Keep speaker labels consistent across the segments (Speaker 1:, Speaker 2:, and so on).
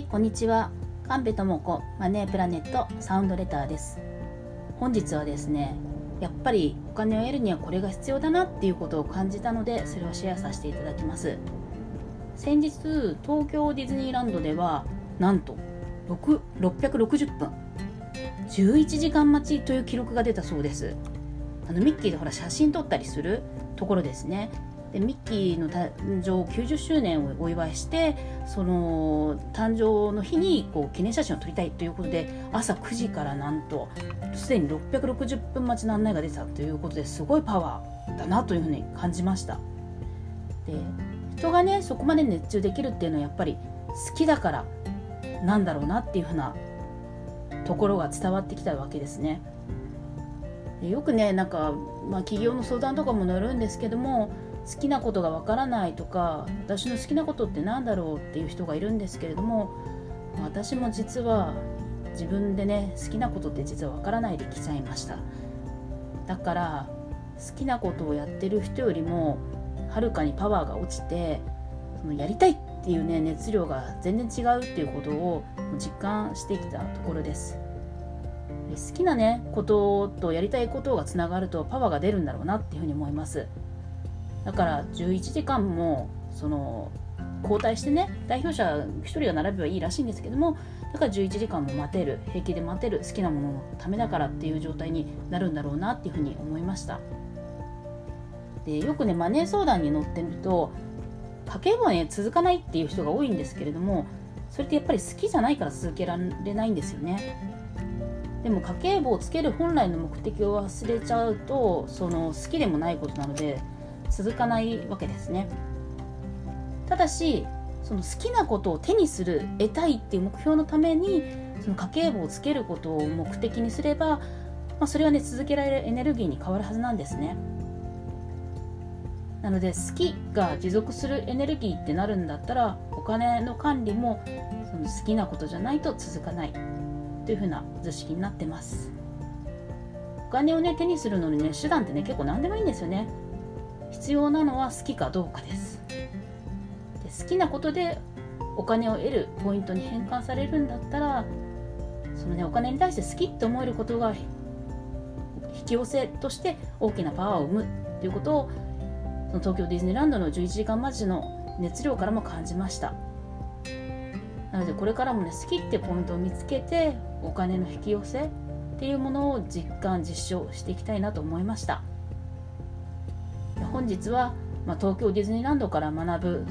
Speaker 1: はいこんにちは。神戸智子マネープラネットサウンドレターです。本日はですねやっぱりお金を得るにはこれが必要だなっていうことを感じたのでそれをシェアさせていただきます。先日東京ディズニーランドではなんと660分11時間待ちという記録が出たそうです。あのミッキーでほら写真撮ったりするところですね。でミッキーの誕生90周年をお祝いしてその誕生の日にこう記念写真を撮りたいということで朝9時からなんとすでに660分待ちの案内が出たということですごいパワーだなというふうに感じました。で人がねそこまで熱中できるっていうのはやっぱり好きだからなんだろうなっていうふうなところが伝わってきたわけですね。よくねなんか、まあ、企業の相談とかも乗るんですけども好きなことがわからないとか私の好きなことって何だろうっていう人がいるんですけれども私も実は自分でね好きなことって実はわからないで来ちゃいました。だから好きなことをやってる人よりもはるかにパワーが落ちてそのやりたいっていうね熱量が全然違うっていうことを実感してきたところです。好きなねこととやりたいことがつながるとパワーが出るんだろうなっていうふうに思います。だから11時間もその交代してね代表者1人が並べばいいらしいんですけどもだから11時間も待てる平気で待てる好きなもののためだからっていう状態になるんだろうなっていうふうに思いました。でよくねマネー相談に乗ってみると家計簿はね続かないっていう人が多いんですけれどもそれってやっぱり好きじゃないから続けられないんですよね。でも家計簿をつける本来の目的を忘れちゃうとその好きでもないことなので続かないわけですね。ただしその好きなことを手にする得たいっていう目標のためにその家計簿をつけることを目的にすれば、まあ、それはね続けられるエネルギーに変わるはずなんですね。なので好きが持続するエネルギーってなるんだったらお金の管理もその好きなことじゃないと続かないというふうな図式になってます。お金をね手にするのにね手段ってね結構何でもいいんですよね。必要なのは好きかどうかです。で好きなことでお金を得るポイントに変換されるんだったらそのねお金に対して好きって思えることが引き寄せとして大きなパワーを生むということをその東京ディズニーランドの11時間待ちの熱量からも感じました。なのでこれからもね好きってポイントを見つけてお金の引き寄せっていうものを実感実証していきたいなと思いました。本日は、まあ、東京ディズニーランドから学ぶ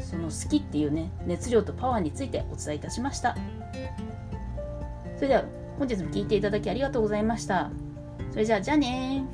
Speaker 1: その好きっていうね熱量とパワーについてお伝えいたしました。それでは本日も聴いていただきありがとうございました。それじゃあじゃあね